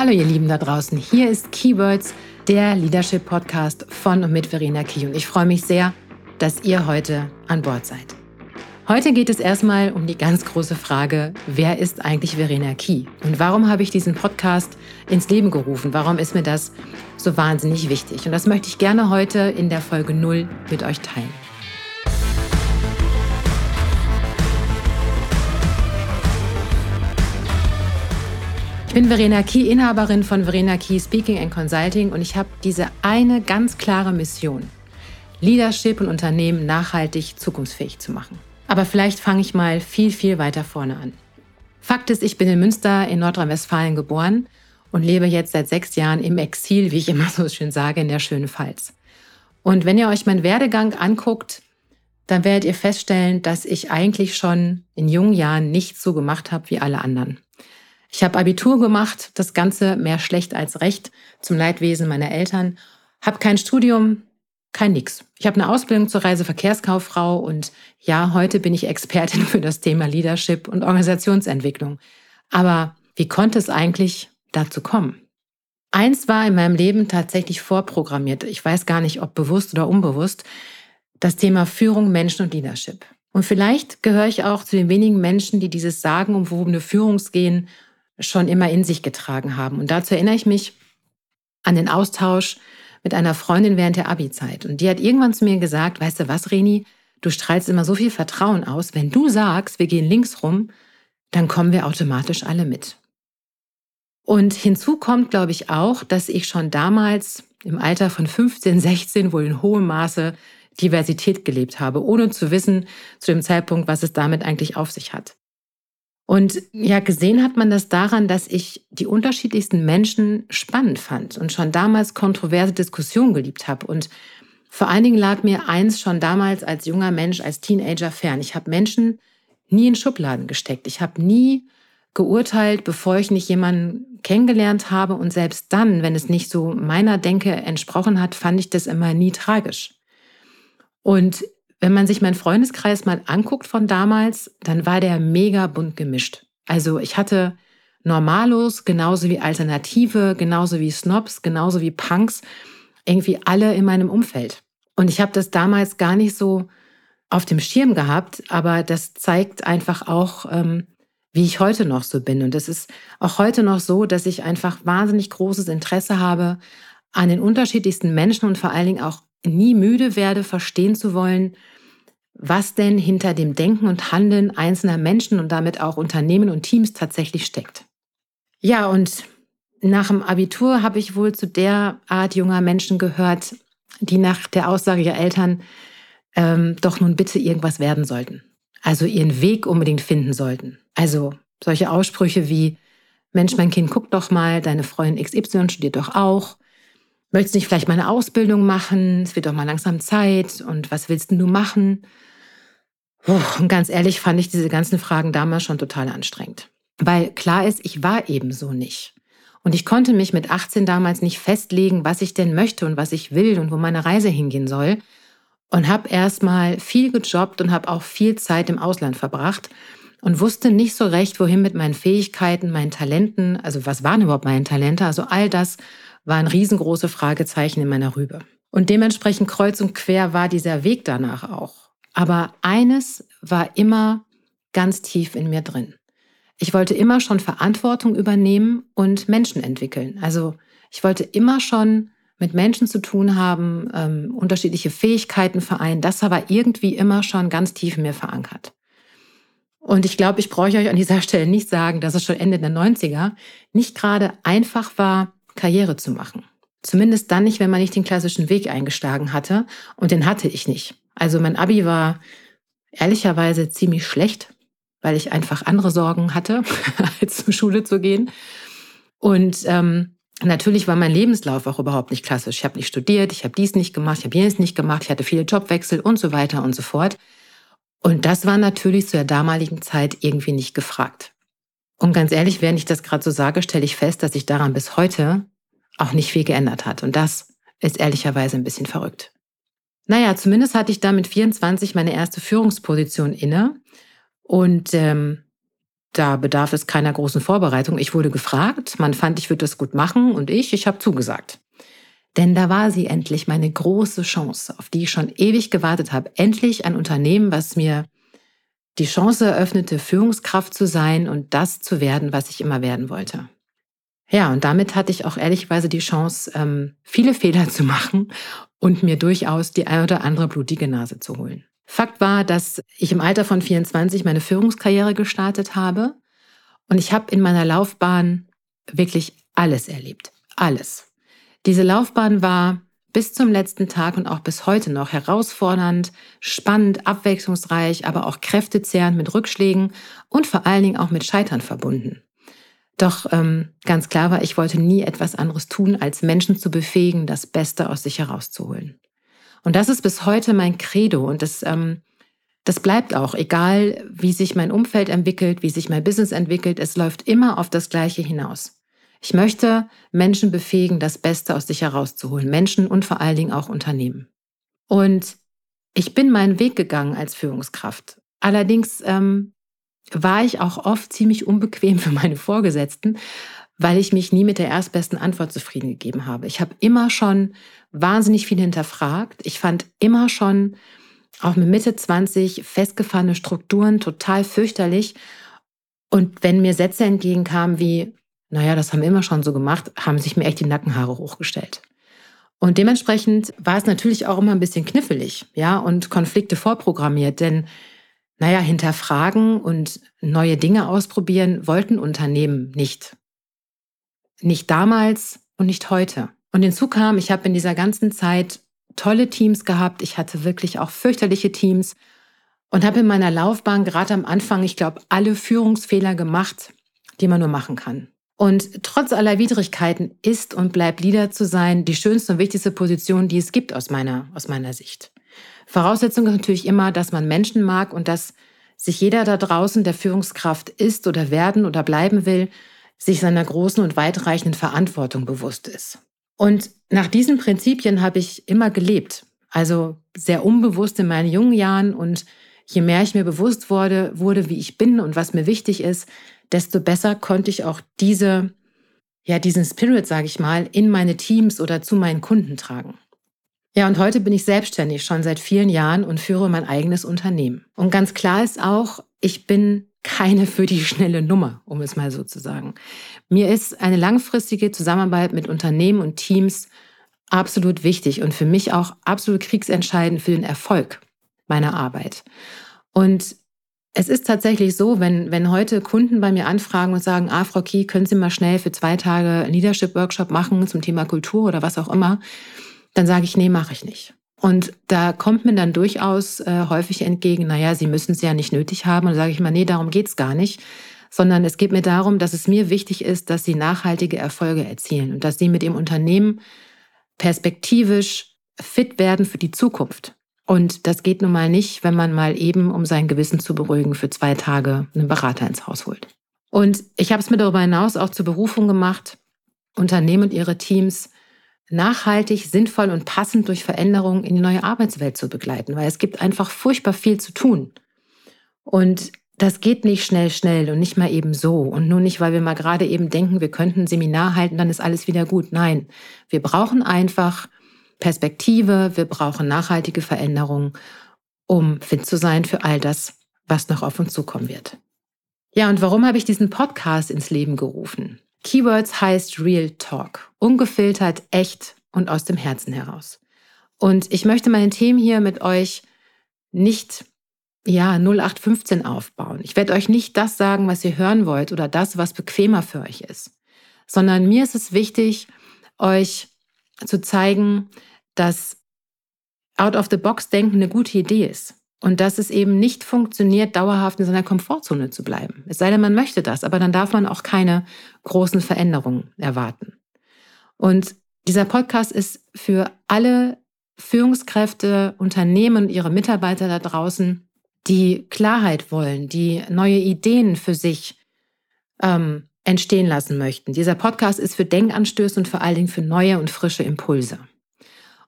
Hallo ihr Lieben da draußen, hier ist Keywords, der Leadership Podcast von und mit Verena Key und ich freue mich sehr, dass ihr heute an Bord seid. Heute geht es erstmal um die ganz große Frage, wer ist eigentlich Verena Key und warum habe ich diesen Podcast ins Leben gerufen? Warum ist mir das so wahnsinnig wichtig? Und das möchte ich gerne heute in der Folge 0 mit euch teilen. Ich bin Verena Key, Inhaberin von Verena Key Speaking and Consulting und ich habe diese eine ganz klare Mission, Leadership und Unternehmen nachhaltig zukunftsfähig zu machen. Aber vielleicht fange ich mal viel, viel weiter vorne an. Fakt ist, ich bin in Münster in Nordrhein-Westfalen geboren und lebe jetzt seit sechs Jahren im Exil, wie ich immer so schön sage, in der schönen Pfalz. Und wenn ihr euch meinen Werdegang anguckt, dann werdet ihr feststellen, dass ich eigentlich schon in jungen Jahren nichts so gemacht habe wie alle anderen. Ich habe Abitur gemacht, das Ganze mehr schlecht als recht zum Leidwesen meiner Eltern, habe kein Studium, kein Nix. Ich habe eine Ausbildung zur Reiseverkehrskauffrau und ja, heute bin ich Expertin für das Thema Leadership und Organisationsentwicklung. Aber wie konnte es eigentlich dazu kommen? Eins war in meinem Leben tatsächlich vorprogrammiert. Ich weiß gar nicht, ob bewusst oder unbewusst. Das Thema Führung, Menschen und Leadership. Und vielleicht gehöre ich auch zu den wenigen Menschen, die dieses sagenumwobene Führungsgehen schon immer in sich getragen haben. Und dazu erinnere ich mich an den Austausch mit einer Freundin während der Abi-Zeit. Und die hat irgendwann zu mir gesagt, weißt du was, Reni, du strahlst immer so viel Vertrauen aus. Wenn du sagst, wir gehen links rum, dann kommen wir automatisch alle mit. Und hinzu kommt, glaube ich, auch, dass ich schon damals im Alter von 15, 16 wohl in hohem Maße Diversität gelebt habe, ohne zu wissen zu dem Zeitpunkt, was es damit eigentlich auf sich hat. Und ja, gesehen hat man das daran, dass ich die unterschiedlichsten Menschen spannend fand und schon damals kontroverse Diskussionen geliebt habe. Und vor allen Dingen lag mir eins schon damals als junger Mensch, als Teenager fern. Ich habe Menschen nie in Schubladen gesteckt. Ich habe nie geurteilt, bevor ich nicht jemanden kennengelernt habe. Und selbst dann, wenn es nicht so meiner Denke entsprochen hat, fand ich das immer nie tragisch. Und wenn man sich meinen Freundeskreis mal anguckt von damals, dann war der mega bunt gemischt. Also ich hatte Normalos, genauso wie Alternative, genauso wie Snobs, genauso wie Punks, irgendwie alle in meinem Umfeld. Und ich habe das damals gar nicht so auf dem Schirm gehabt, aber das zeigt einfach auch, ähm, wie ich heute noch so bin. Und es ist auch heute noch so, dass ich einfach wahnsinnig großes Interesse habe an den unterschiedlichsten Menschen und vor allen Dingen auch nie müde werde, verstehen zu wollen, was denn hinter dem Denken und Handeln einzelner Menschen und damit auch Unternehmen und Teams tatsächlich steckt. Ja, und nach dem Abitur habe ich wohl zu der Art junger Menschen gehört, die nach der Aussage ihrer Eltern ähm, doch nun bitte irgendwas werden sollten. Also ihren Weg unbedingt finden sollten. Also solche Aussprüche wie, Mensch, mein Kind, guck doch mal, deine Freundin XY studiert doch auch. Möchtest du nicht vielleicht mal eine Ausbildung machen? Es wird doch mal langsam Zeit. Und was willst denn du machen? Und ganz ehrlich fand ich diese ganzen Fragen damals schon total anstrengend. Weil klar ist, ich war eben so nicht. Und ich konnte mich mit 18 damals nicht festlegen, was ich denn möchte und was ich will und wo meine Reise hingehen soll. Und habe erstmal viel gejobbt und habe auch viel Zeit im Ausland verbracht und wusste nicht so recht, wohin mit meinen Fähigkeiten, meinen Talenten, also was waren überhaupt meine Talente, also all das waren riesengroße Fragezeichen in meiner Rübe. Und dementsprechend kreuz und quer war dieser Weg danach auch. Aber eines war immer ganz tief in mir drin. Ich wollte immer schon Verantwortung übernehmen und Menschen entwickeln. Also ich wollte immer schon mit Menschen zu tun haben, ähm, unterschiedliche Fähigkeiten vereinen. Das war irgendwie immer schon ganz tief in mir verankert. Und ich glaube, ich brauche euch an dieser Stelle nicht sagen, dass es schon Ende der 90er nicht gerade einfach war, Karriere zu machen. Zumindest dann nicht, wenn man nicht den klassischen Weg eingeschlagen hatte. Und den hatte ich nicht. Also mein Abi war ehrlicherweise ziemlich schlecht, weil ich einfach andere Sorgen hatte, als zur Schule zu gehen. Und ähm, natürlich war mein Lebenslauf auch überhaupt nicht klassisch. Ich habe nicht studiert, ich habe dies nicht gemacht, ich habe jenes nicht gemacht, ich hatte viele Jobwechsel und so weiter und so fort. Und das war natürlich zu der damaligen Zeit irgendwie nicht gefragt. Und ganz ehrlich, während ich das gerade so sage, stelle ich fest, dass sich daran bis heute auch nicht viel geändert hat. Und das ist ehrlicherweise ein bisschen verrückt. Naja, zumindest hatte ich da mit 24 meine erste Führungsposition inne. Und ähm, da bedarf es keiner großen Vorbereitung. Ich wurde gefragt, man fand, ich würde das gut machen und ich, ich habe zugesagt. Denn da war sie endlich meine große Chance, auf die ich schon ewig gewartet habe. Endlich ein Unternehmen, was mir die Chance eröffnete, Führungskraft zu sein und das zu werden, was ich immer werden wollte. Ja, und damit hatte ich auch ehrlichweise die Chance, ähm, viele Fehler zu machen und mir durchaus die ein oder andere blutige Nase zu holen. Fakt war, dass ich im Alter von 24 meine Führungskarriere gestartet habe und ich habe in meiner Laufbahn wirklich alles erlebt. Alles. Diese Laufbahn war bis zum letzten Tag und auch bis heute noch herausfordernd, spannend, abwechslungsreich, aber auch kräftezehrend mit Rückschlägen und vor allen Dingen auch mit Scheitern verbunden. Doch ähm, ganz klar war, ich wollte nie etwas anderes tun, als Menschen zu befähigen, das Beste aus sich herauszuholen. Und das ist bis heute mein Credo und das, ähm, das bleibt auch, egal wie sich mein Umfeld entwickelt, wie sich mein Business entwickelt, es läuft immer auf das Gleiche hinaus. Ich möchte Menschen befähigen, das Beste aus sich herauszuholen, Menschen und vor allen Dingen auch Unternehmen. Und ich bin meinen Weg gegangen als Führungskraft. Allerdings ähm, war ich auch oft ziemlich unbequem für meine Vorgesetzten, weil ich mich nie mit der erstbesten Antwort zufrieden gegeben habe. Ich habe immer schon wahnsinnig viel hinterfragt. Ich fand immer schon auch mit Mitte 20 festgefahrene Strukturen total fürchterlich. Und wenn mir Sätze entgegenkamen wie, naja, das haben wir immer schon so gemacht, haben sich mir echt die Nackenhaare hochgestellt. Und dementsprechend war es natürlich auch immer ein bisschen knifflig, ja, und Konflikte vorprogrammiert, denn naja, hinterfragen und neue Dinge ausprobieren wollten Unternehmen nicht. Nicht damals und nicht heute. Und hinzu kam, ich habe in dieser ganzen Zeit tolle Teams gehabt. Ich hatte wirklich auch fürchterliche Teams und habe in meiner Laufbahn gerade am Anfang, ich glaube, alle Führungsfehler gemacht, die man nur machen kann. Und trotz aller Widrigkeiten ist und bleibt Leader zu sein die schönste und wichtigste Position, die es gibt aus meiner, aus meiner Sicht. Voraussetzung ist natürlich immer, dass man Menschen mag und dass sich jeder da draußen, der Führungskraft ist oder werden oder bleiben will, sich seiner großen und weitreichenden Verantwortung bewusst ist. Und nach diesen Prinzipien habe ich immer gelebt, also sehr unbewusst in meinen jungen Jahren. Und je mehr ich mir bewusst wurde, wurde, wie ich bin und was mir wichtig ist, desto besser konnte ich auch diese, ja, diesen Spirit, sage ich mal, in meine Teams oder zu meinen Kunden tragen. Ja, und heute bin ich selbstständig schon seit vielen Jahren und führe mein eigenes Unternehmen. Und ganz klar ist auch, ich bin keine für die schnelle Nummer, um es mal so zu sagen. Mir ist eine langfristige Zusammenarbeit mit Unternehmen und Teams absolut wichtig und für mich auch absolut kriegsentscheidend für den Erfolg meiner Arbeit. Und es ist tatsächlich so, wenn, wenn heute Kunden bei mir anfragen und sagen, ah, Frau Kie, können Sie mal schnell für zwei Tage Leadership-Workshop machen zum Thema Kultur oder was auch immer, dann sage ich, nee, mache ich nicht. Und da kommt mir dann durchaus äh, häufig entgegen, naja, Sie müssen es ja nicht nötig haben. Und sage ich mal, nee, darum geht's gar nicht. Sondern es geht mir darum, dass es mir wichtig ist, dass Sie nachhaltige Erfolge erzielen und dass Sie mit Ihrem Unternehmen perspektivisch fit werden für die Zukunft. Und das geht nun mal nicht, wenn man mal eben, um sein Gewissen zu beruhigen, für zwei Tage einen Berater ins Haus holt. Und ich habe es mir darüber hinaus auch zur Berufung gemacht, Unternehmen und ihre Teams nachhaltig, sinnvoll und passend durch Veränderungen in die neue Arbeitswelt zu begleiten, weil es gibt einfach furchtbar viel zu tun. Und das geht nicht schnell, schnell und nicht mal eben so. Und nur nicht, weil wir mal gerade eben denken, wir könnten ein Seminar halten, dann ist alles wieder gut. Nein, wir brauchen einfach Perspektive, wir brauchen nachhaltige Veränderungen, um fit zu sein für all das, was noch auf uns zukommen wird. Ja, und warum habe ich diesen Podcast ins Leben gerufen? Keywords heißt Real Talk. Ungefiltert, echt und aus dem Herzen heraus. Und ich möchte meine Themen hier mit euch nicht ja, 0815 aufbauen. Ich werde euch nicht das sagen, was ihr hören wollt oder das, was bequemer für euch ist, sondern mir ist es wichtig, euch zu zeigen, dass Out-of-the-Box-Denken eine gute Idee ist. Und dass es eben nicht funktioniert, dauerhaft in seiner Komfortzone zu bleiben. Es sei denn, man möchte das, aber dann darf man auch keine großen Veränderungen erwarten. Und dieser Podcast ist für alle Führungskräfte, Unternehmen und ihre Mitarbeiter da draußen, die Klarheit wollen, die neue Ideen für sich ähm, entstehen lassen möchten. Dieser Podcast ist für Denkanstöße und vor allen Dingen für neue und frische Impulse.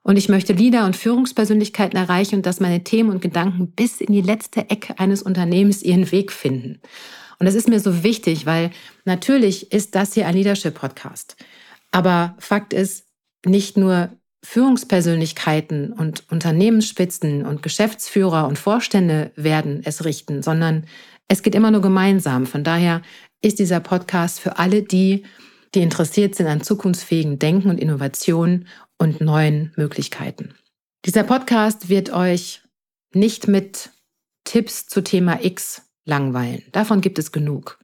Und ich möchte Leader und Führungspersönlichkeiten erreichen und dass meine Themen und Gedanken bis in die letzte Ecke eines Unternehmens ihren Weg finden. Und das ist mir so wichtig, weil natürlich ist das hier ein Leadership-Podcast. Aber Fakt ist, nicht nur Führungspersönlichkeiten und Unternehmensspitzen und Geschäftsführer und Vorstände werden es richten, sondern es geht immer nur gemeinsam. Von daher ist dieser Podcast für alle die, die interessiert sind an zukunftsfähigen Denken und Innovationen und neuen Möglichkeiten. Dieser Podcast wird euch nicht mit Tipps zu Thema X langweilen. Davon gibt es genug.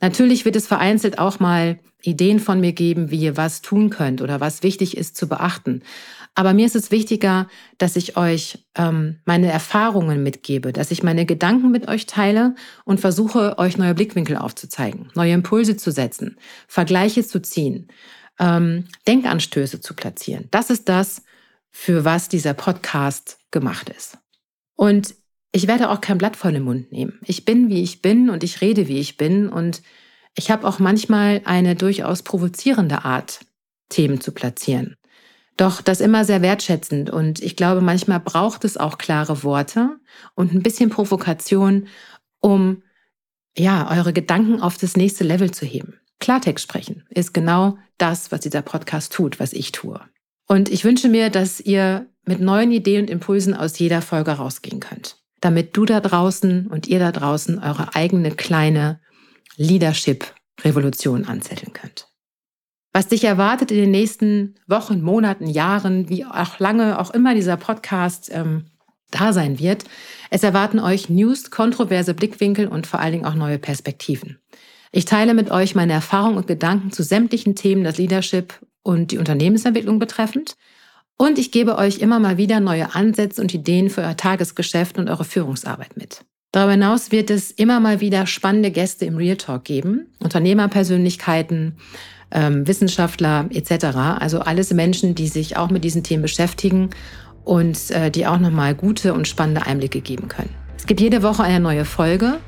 Natürlich wird es vereinzelt auch mal Ideen von mir geben, wie ihr was tun könnt oder was wichtig ist zu beachten. Aber mir ist es wichtiger, dass ich euch ähm, meine Erfahrungen mitgebe, dass ich meine Gedanken mit euch teile und versuche, euch neue Blickwinkel aufzuzeigen, neue Impulse zu setzen, Vergleiche zu ziehen, ähm, Denkanstöße zu platzieren. Das ist das, für was dieser Podcast gemacht ist. Und ich werde auch kein Blatt vor den Mund nehmen. Ich bin, wie ich bin und ich rede, wie ich bin. Und ich habe auch manchmal eine durchaus provozierende Art, Themen zu platzieren. Doch das immer sehr wertschätzend. Und ich glaube, manchmal braucht es auch klare Worte und ein bisschen Provokation, um ja, eure Gedanken auf das nächste Level zu heben. Klartext sprechen ist genau das, was dieser Podcast tut, was ich tue. Und ich wünsche mir, dass ihr mit neuen Ideen und Impulsen aus jeder Folge rausgehen könnt damit du da draußen und ihr da draußen eure eigene kleine Leadership-Revolution anzetteln könnt. Was dich erwartet in den nächsten Wochen, Monaten, Jahren, wie auch lange auch immer dieser Podcast ähm, da sein wird, es erwarten euch News, kontroverse Blickwinkel und vor allen Dingen auch neue Perspektiven. Ich teile mit euch meine Erfahrungen und Gedanken zu sämtlichen Themen des Leadership und die Unternehmensentwicklung betreffend und ich gebe euch immer mal wieder neue Ansätze und Ideen für euer Tagesgeschäft und eure Führungsarbeit mit. Darüber hinaus wird es immer mal wieder spannende Gäste im Real Talk geben, Unternehmerpersönlichkeiten, ähm, Wissenschaftler etc. Also alles Menschen, die sich auch mit diesen Themen beschäftigen und äh, die auch nochmal gute und spannende Einblicke geben können. Es gibt jede Woche eine neue Folge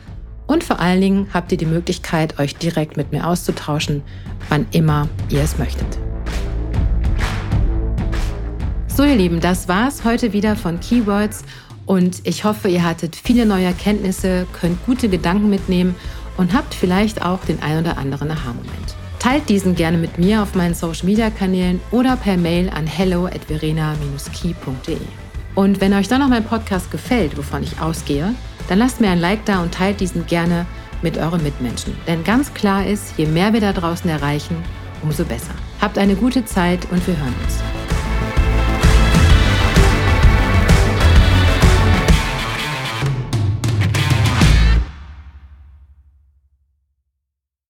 und vor allen Dingen habt ihr die Möglichkeit, euch direkt mit mir auszutauschen, wann immer ihr es möchtet. So, ihr Lieben, das war's heute wieder von Keywords und ich hoffe, ihr hattet viele neue Erkenntnisse, könnt gute Gedanken mitnehmen und habt vielleicht auch den ein oder anderen Aha-Moment. Teilt diesen gerne mit mir auf meinen Social Media Kanälen oder per Mail an hello at verena-key.de. Und wenn euch dann noch mein Podcast gefällt, wovon ich ausgehe, dann lasst mir ein Like da und teilt diesen gerne mit euren Mitmenschen. Denn ganz klar ist, je mehr wir da draußen erreichen, umso besser. Habt eine gute Zeit und wir hören uns.